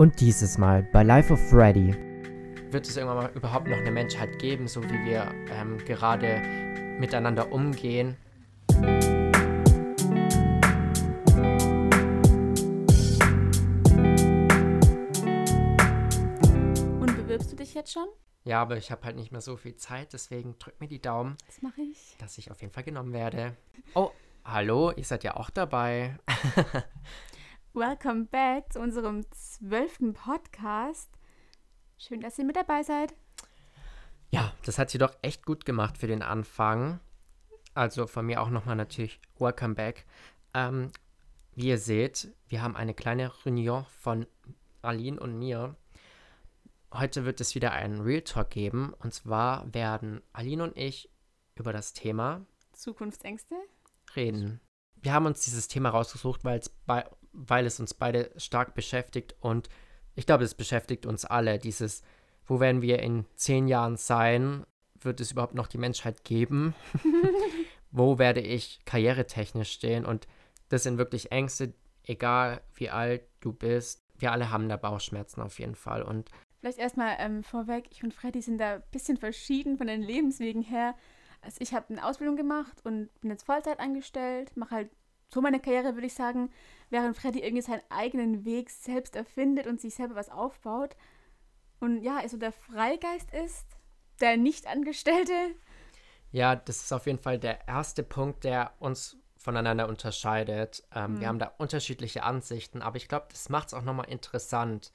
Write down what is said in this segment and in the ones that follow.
Und dieses Mal bei Life of Freddy. Wird es irgendwann mal überhaupt noch eine Menschheit geben, so wie wir ähm, gerade miteinander umgehen? Und bewirbst du dich jetzt schon? Ja, aber ich habe halt nicht mehr so viel Zeit, deswegen drück mir die Daumen, Das mache ich. dass ich auf jeden Fall genommen werde. Oh, hallo, ihr seid ja auch dabei. Welcome back zu unserem zwölften Podcast. Schön, dass ihr mit dabei seid. Ja, das hat sie doch echt gut gemacht für den Anfang. Also von mir auch nochmal natürlich Welcome back. Ähm, wie ihr seht, wir haben eine kleine Reunion von Aline und mir. Heute wird es wieder einen Real Talk geben. Und zwar werden Aline und ich über das Thema Zukunftsängste? reden. Wir haben uns dieses Thema rausgesucht, weil es, bei, weil es uns beide stark beschäftigt und ich glaube, es beschäftigt uns alle. Dieses, wo werden wir in zehn Jahren sein? Wird es überhaupt noch die Menschheit geben? wo werde ich karrieretechnisch stehen? Und das sind wirklich Ängste, egal wie alt du bist. Wir alle haben da Bauchschmerzen auf jeden Fall. Und Vielleicht erstmal ähm, vorweg, ich und Freddy sind da ein bisschen verschieden von den Lebenswegen her. Also ich habe eine Ausbildung gemacht und bin jetzt Vollzeit angestellt, mache halt so meine Karriere, würde ich sagen, während Freddy irgendwie seinen eigenen Weg selbst erfindet und sich selber was aufbaut. Und ja, also der Freigeist ist, der Nicht-Angestellte. Ja, das ist auf jeden Fall der erste Punkt, der uns voneinander unterscheidet. Ähm, Mhm. Wir haben da unterschiedliche Ansichten, aber ich glaube, das macht es auch nochmal interessant.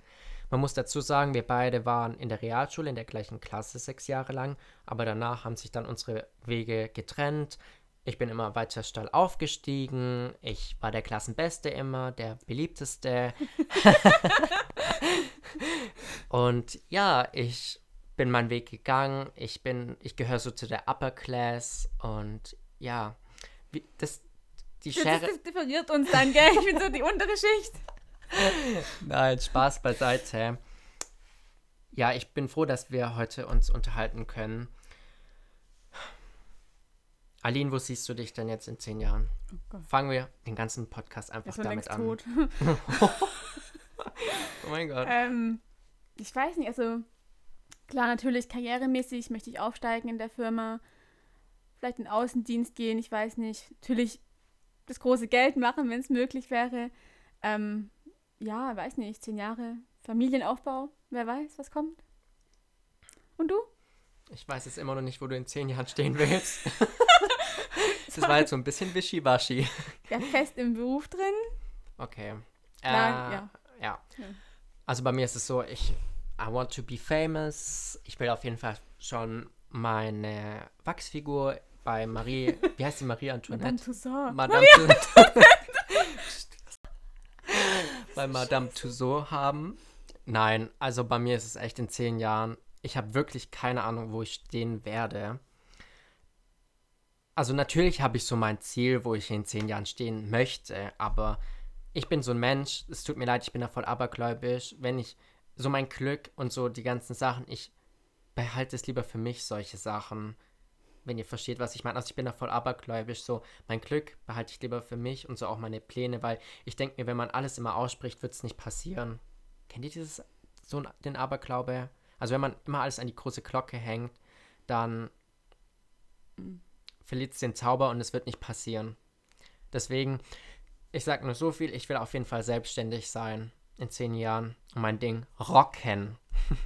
Man muss dazu sagen, wir beide waren in der Realschule in der gleichen Klasse sechs Jahre lang, aber danach haben sich dann unsere Wege getrennt. Ich bin immer weiter steil aufgestiegen. Ich war der Klassenbeste immer, der beliebteste. Und ja, ich bin meinen Weg gegangen. Ich bin, ich gehöre so zu der Upper Class und ja, wie, das, die Das, Schere. das differiert uns dann, gell? Ich bin so die untere Schicht. Nein, Spaß beiseite. Ja, ich bin froh, dass wir heute uns unterhalten können. Aline, wo siehst du dich denn jetzt in zehn Jahren? Oh. Fangen wir den ganzen Podcast einfach damit an. tot. Oh mein Gott. Ähm, ich weiß nicht, also klar, natürlich karrieremäßig möchte ich aufsteigen in der Firma, vielleicht in den Außendienst gehen, ich weiß nicht. Natürlich das große Geld machen, wenn es möglich wäre. Ähm, ja, weiß nicht, zehn Jahre Familienaufbau, wer weiß, was kommt. Und du? Ich weiß jetzt immer noch nicht, wo du in zehn Jahren stehen willst. das war jetzt so ein bisschen wischiwaschi. Ja, fest im Beruf drin? Okay. Äh, ja. ja. Ja. Also bei mir ist es so, ich I want to be famous. Ich will auf jeden Fall schon meine Wachsfigur bei Marie, wie heißt die Marie Madame Antoinette? Toussaint. Madame Tussauds. bei Madame Tussauds haben. Nein, also bei mir ist es echt in zehn Jahren. Ich habe wirklich keine Ahnung, wo ich stehen werde. Also natürlich habe ich so mein Ziel, wo ich in zehn Jahren stehen möchte, aber ich bin so ein Mensch, es tut mir leid, ich bin da voll abergläubisch. Wenn ich so mein Glück und so die ganzen Sachen, ich behalte es lieber für mich, solche Sachen. Wenn ihr versteht, was ich meine. Also ich bin da voll abergläubisch. So, mein Glück behalte ich lieber für mich und so auch meine Pläne, weil ich denke mir, wenn man alles immer ausspricht, wird es nicht passieren. Kennt ihr dieses, so den Aberglaube? Also wenn man immer alles an die große Glocke hängt, dann Mhm. Verliert es den Zauber und es wird nicht passieren. Deswegen, ich sag nur so viel, ich will auf jeden Fall selbstständig sein in zehn Jahren und mein Ding rocken.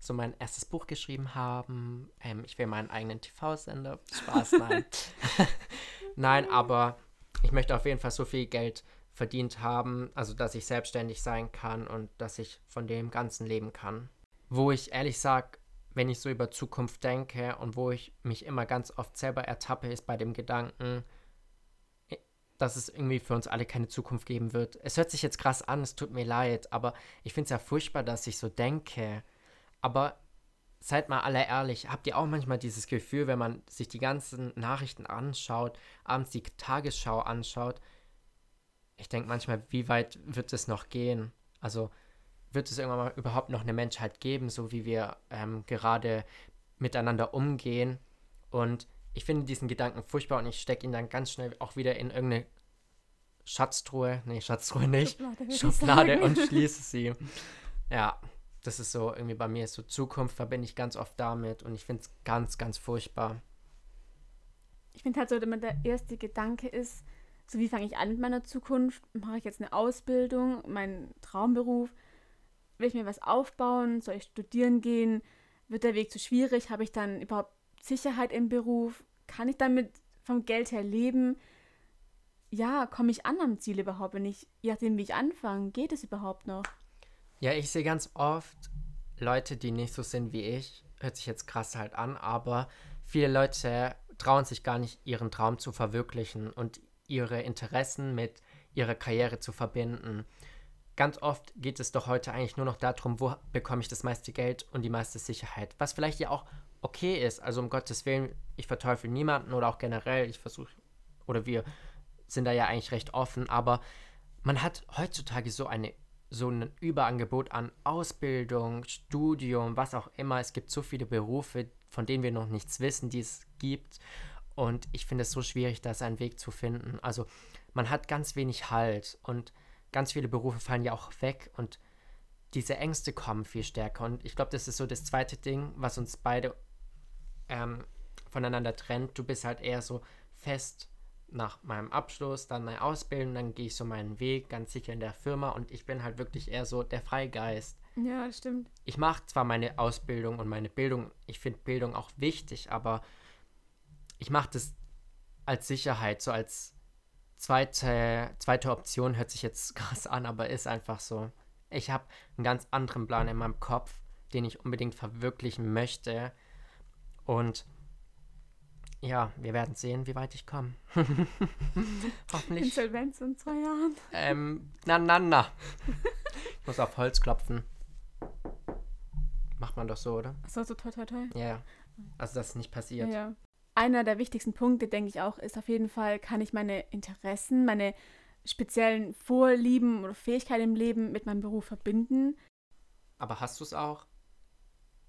so mein erstes Buch geschrieben haben. Ähm, ich will meinen eigenen TV-Sender. Spaß, nein. nein, aber ich möchte auf jeden Fall so viel Geld verdient haben, also dass ich selbstständig sein kann und dass ich von dem Ganzen leben kann. Wo ich ehrlich sage, wenn ich so über Zukunft denke und wo ich mich immer ganz oft selber ertappe, ist bei dem Gedanken, eh, dass es irgendwie für uns alle keine Zukunft geben wird. Es hört sich jetzt krass an, es tut mir leid, aber ich finde es ja furchtbar, dass ich so denke. Aber seid mal alle ehrlich, habt ihr auch manchmal dieses Gefühl, wenn man sich die ganzen Nachrichten anschaut, abends die Tagesschau anschaut, ich denke manchmal, wie weit wird es noch gehen? Also wird es irgendwann mal überhaupt noch eine Menschheit geben, so wie wir ähm, gerade miteinander umgehen? Und ich finde diesen Gedanken furchtbar und ich stecke ihn dann ganz schnell auch wieder in irgendeine Schatztruhe, nee, Schatztruhe nicht, Schublade, Schublade und schließe sie. Ja, das ist so irgendwie bei mir ist so Zukunft verbinde ich ganz oft damit und ich finde es ganz, ganz furchtbar. Ich finde halt so, immer der erste Gedanke ist, so wie fange ich an mit meiner Zukunft? Mache ich jetzt eine Ausbildung, meinen Traumberuf? Will ich mir was aufbauen? Soll ich studieren gehen? Wird der Weg zu schwierig? Habe ich dann überhaupt Sicherheit im Beruf? Kann ich damit vom Geld her leben? Ja, komme ich an am Ziel überhaupt? Wenn ich, je nachdem wie ich anfange, geht es überhaupt noch? Ja, ich sehe ganz oft Leute, die nicht so sind wie ich. Hört sich jetzt krass halt an, aber viele Leute trauen sich gar nicht, ihren Traum zu verwirklichen und ihre Interessen mit ihrer Karriere zu verbinden. Ganz oft geht es doch heute eigentlich nur noch darum, wo bekomme ich das meiste Geld und die meiste Sicherheit. Was vielleicht ja auch okay ist. Also um Gottes Willen, ich verteufel niemanden oder auch generell, ich versuche, oder wir sind da ja eigentlich recht offen, aber man hat heutzutage so eine so ein Überangebot an Ausbildung, Studium, was auch immer. Es gibt so viele Berufe, von denen wir noch nichts wissen, die es gibt. Und ich finde es so schwierig, da einen Weg zu finden. Also man hat ganz wenig Halt und ganz viele Berufe fallen ja auch weg und diese Ängste kommen viel stärker. Und ich glaube, das ist so das zweite Ding, was uns beide ähm, voneinander trennt. Du bist halt eher so fest nach meinem Abschluss, dann meine Ausbildung, dann gehe ich so meinen Weg ganz sicher in der Firma und ich bin halt wirklich eher so der Freigeist. Ja, das stimmt. Ich mache zwar meine Ausbildung und meine Bildung, ich finde Bildung auch wichtig, aber ich mache das als Sicherheit, so als zweite, zweite Option, hört sich jetzt krass an, aber ist einfach so. Ich habe einen ganz anderen Plan in meinem Kopf, den ich unbedingt verwirklichen möchte und ja, wir werden sehen, wie weit ich komme. Hoffentlich. Insolvenz in zwei Jahren. Ähm, na, na, na. Ich muss auf Holz klopfen. Macht man doch so, oder? Achso, so toll, toll, toll. Ja, ja. Also, das ist nicht passiert. Ja. Einer der wichtigsten Punkte, denke ich auch, ist auf jeden Fall, kann ich meine Interessen, meine speziellen Vorlieben oder Fähigkeiten im Leben mit meinem Beruf verbinden. Aber hast du es auch?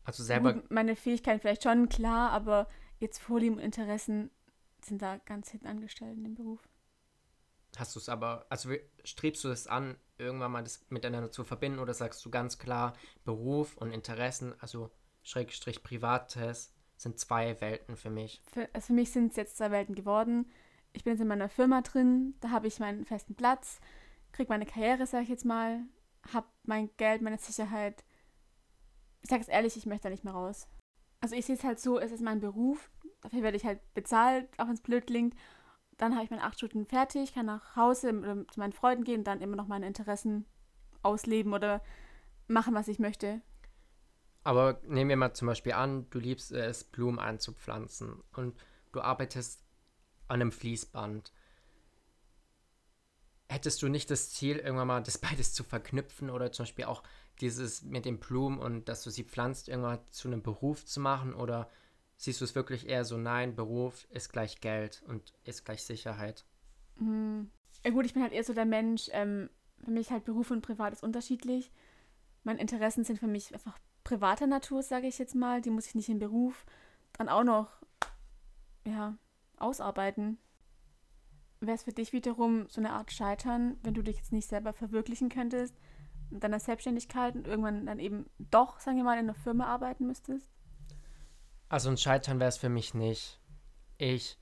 Also selber. Gut, meine Fähigkeiten vielleicht schon, klar, aber jetzt Vorlieben und Interessen sind da ganz hinten angestellt in dem Beruf. Hast du es aber, also strebst du es an, irgendwann mal das miteinander zu verbinden oder sagst du ganz klar, Beruf und Interessen, also Schrägstrich Privates, sind zwei Welten für mich. Für, also für mich sind es jetzt zwei Welten geworden. Ich bin jetzt in meiner Firma drin, da habe ich meinen festen Platz, kriege meine Karriere, sage ich jetzt mal, habe mein Geld, meine Sicherheit. Ich sage es ehrlich, ich möchte da nicht mehr raus. Also ich sehe es halt so, es ist mein Beruf, dafür werde ich halt bezahlt, auch wenn es blöd klingt. Dann habe ich meine acht Stunden fertig, kann nach Hause zu meinen Freunden gehen und dann immer noch meine Interessen ausleben oder machen, was ich möchte. Aber nehmen wir mal zum Beispiel an, du liebst es, Blumen anzupflanzen und du arbeitest an einem Fließband. Hättest du nicht das Ziel, irgendwann mal das beides zu verknüpfen oder zum Beispiel auch dieses mit den Blumen und dass du sie pflanzt, irgendwann zu einem Beruf zu machen? Oder siehst du es wirklich eher so, nein, Beruf ist gleich Geld und ist gleich Sicherheit? Hm. Ja gut, ich bin halt eher so der Mensch, ähm, für mich halt Beruf und Privat ist unterschiedlich. Meine Interessen sind für mich einfach privater Natur, sage ich jetzt mal. Die muss ich nicht im Beruf dann auch noch, ja, ausarbeiten. Wäre es für dich wiederum so eine Art Scheitern, wenn du dich jetzt nicht selber verwirklichen könntest in deiner Selbstständigkeit und irgendwann dann eben doch, sagen wir mal, in einer Firma arbeiten müsstest? Also ein Scheitern wäre es für mich nicht. Ich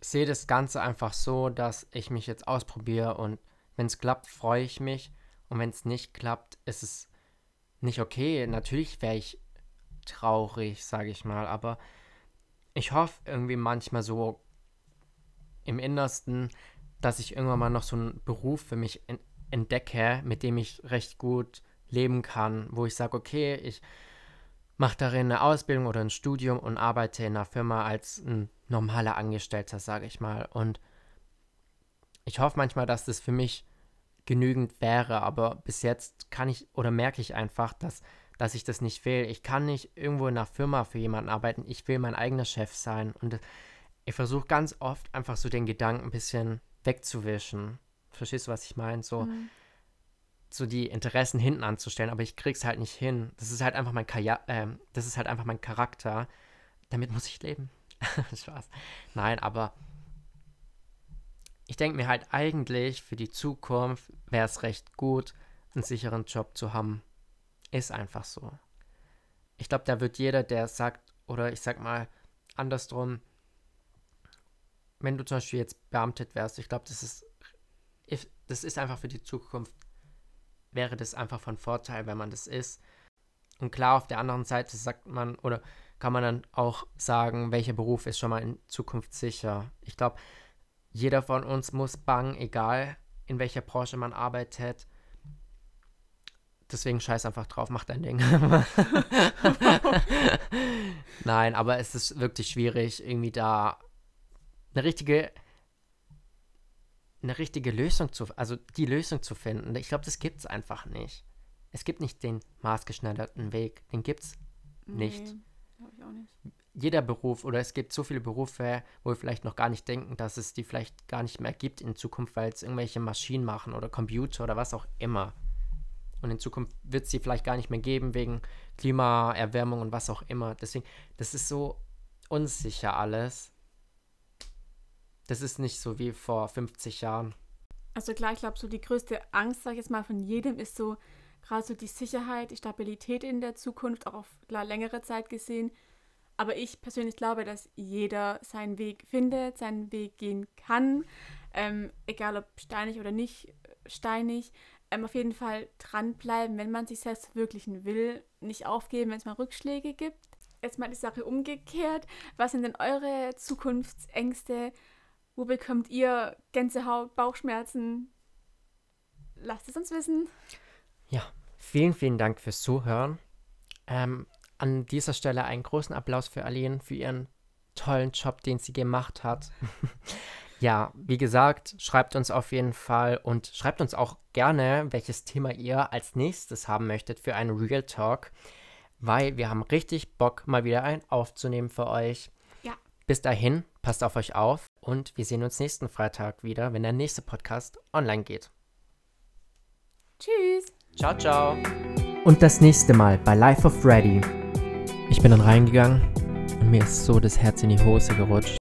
sehe das Ganze einfach so, dass ich mich jetzt ausprobiere und wenn es klappt, freue ich mich. Und wenn es nicht klappt, ist es nicht okay. Natürlich wäre ich traurig, sage ich mal, aber ich hoffe irgendwie manchmal so im Innersten, dass ich irgendwann mal noch so einen Beruf für mich en entdecke, mit dem ich recht gut leben kann, wo ich sage, okay, ich mache darin eine Ausbildung oder ein Studium und arbeite in einer Firma als ein normaler Angestellter, sage ich mal. Und ich hoffe manchmal, dass das für mich genügend wäre, aber bis jetzt kann ich oder merke ich einfach, dass, dass ich das nicht will. Ich kann nicht irgendwo in einer Firma für jemanden arbeiten. Ich will mein eigener Chef sein. Und ich versuche ganz oft einfach so den Gedanken ein bisschen wegzuwischen. Verstehst du, was ich meine? So, Mhm. so die Interessen hinten anzustellen, aber ich krieg's halt nicht hin. Das ist halt einfach mein Kaja ähm, das ist halt einfach mein Charakter. Damit muss ich leben. Spaß. Nein, aber ich denke mir halt eigentlich, für die Zukunft wäre es recht gut, einen sicheren Job zu haben. Ist einfach so. Ich glaube, da wird jeder, der sagt, oder ich sag mal andersrum, wenn du zum Beispiel jetzt beamtet wärst, ich glaube, das ist, das ist einfach für die Zukunft, wäre das einfach von Vorteil, wenn man das ist. Und klar, auf der anderen Seite sagt man, oder kann man dann auch sagen, welcher Beruf ist schon mal in Zukunft sicher. Ich glaube, jeder von uns muss bangen, egal in welcher Branche man arbeitet. Deswegen scheiß einfach drauf, mach dein Ding. Nein, aber es ist wirklich schwierig, irgendwie da eine richtige eine richtige Lösung zu, also die Lösung zu finden. Ich glaube, das gibt es einfach nicht. Es gibt nicht den maßgeschneiderten Weg. Den gibt es nicht. Nee, ich auch nicht. Jeder Beruf oder es gibt so viele Berufe, wo wir vielleicht noch gar nicht denken, dass es die vielleicht gar nicht mehr gibt in Zukunft, weil es irgendwelche Maschinen machen oder Computer oder was auch immer. Und in Zukunft wird es sie vielleicht gar nicht mehr geben wegen Klimaerwärmung und was auch immer. Deswegen, das ist so unsicher alles. Das ist nicht so wie vor 50 Jahren. Also klar, ich glaube, so die größte Angst, sag ich jetzt mal, von jedem ist so gerade so die Sicherheit, die Stabilität in der Zukunft, auch auf klar längere Zeit gesehen. Aber ich persönlich glaube, dass jeder seinen Weg findet, seinen Weg gehen kann, ähm, egal ob steinig oder nicht steinig. Ähm, auf jeden Fall dranbleiben, wenn man sich selbst verwirklichen will, nicht aufgeben, wenn es mal Rückschläge gibt. Jetzt mal die Sache umgekehrt. Was sind denn eure Zukunftsängste? Wo bekommt ihr Gänsehaut, Bauchschmerzen? Lasst es uns wissen. Ja, vielen, vielen Dank fürs Zuhören. Ähm, an dieser Stelle einen großen Applaus für Aline, für ihren tollen Job, den sie gemacht hat. ja, wie gesagt, schreibt uns auf jeden Fall und schreibt uns auch gerne, welches Thema ihr als nächstes haben möchtet für einen Real Talk, weil wir haben richtig Bock, mal wieder einen aufzunehmen für euch. Ja. Bis dahin, passt auf euch auf und wir sehen uns nächsten Freitag wieder, wenn der nächste Podcast online geht. Tschüss. Ciao, ciao. Und das nächste Mal bei Life of Freddy. Ich bin dann reingegangen und mir ist so das Herz in die Hose gerutscht.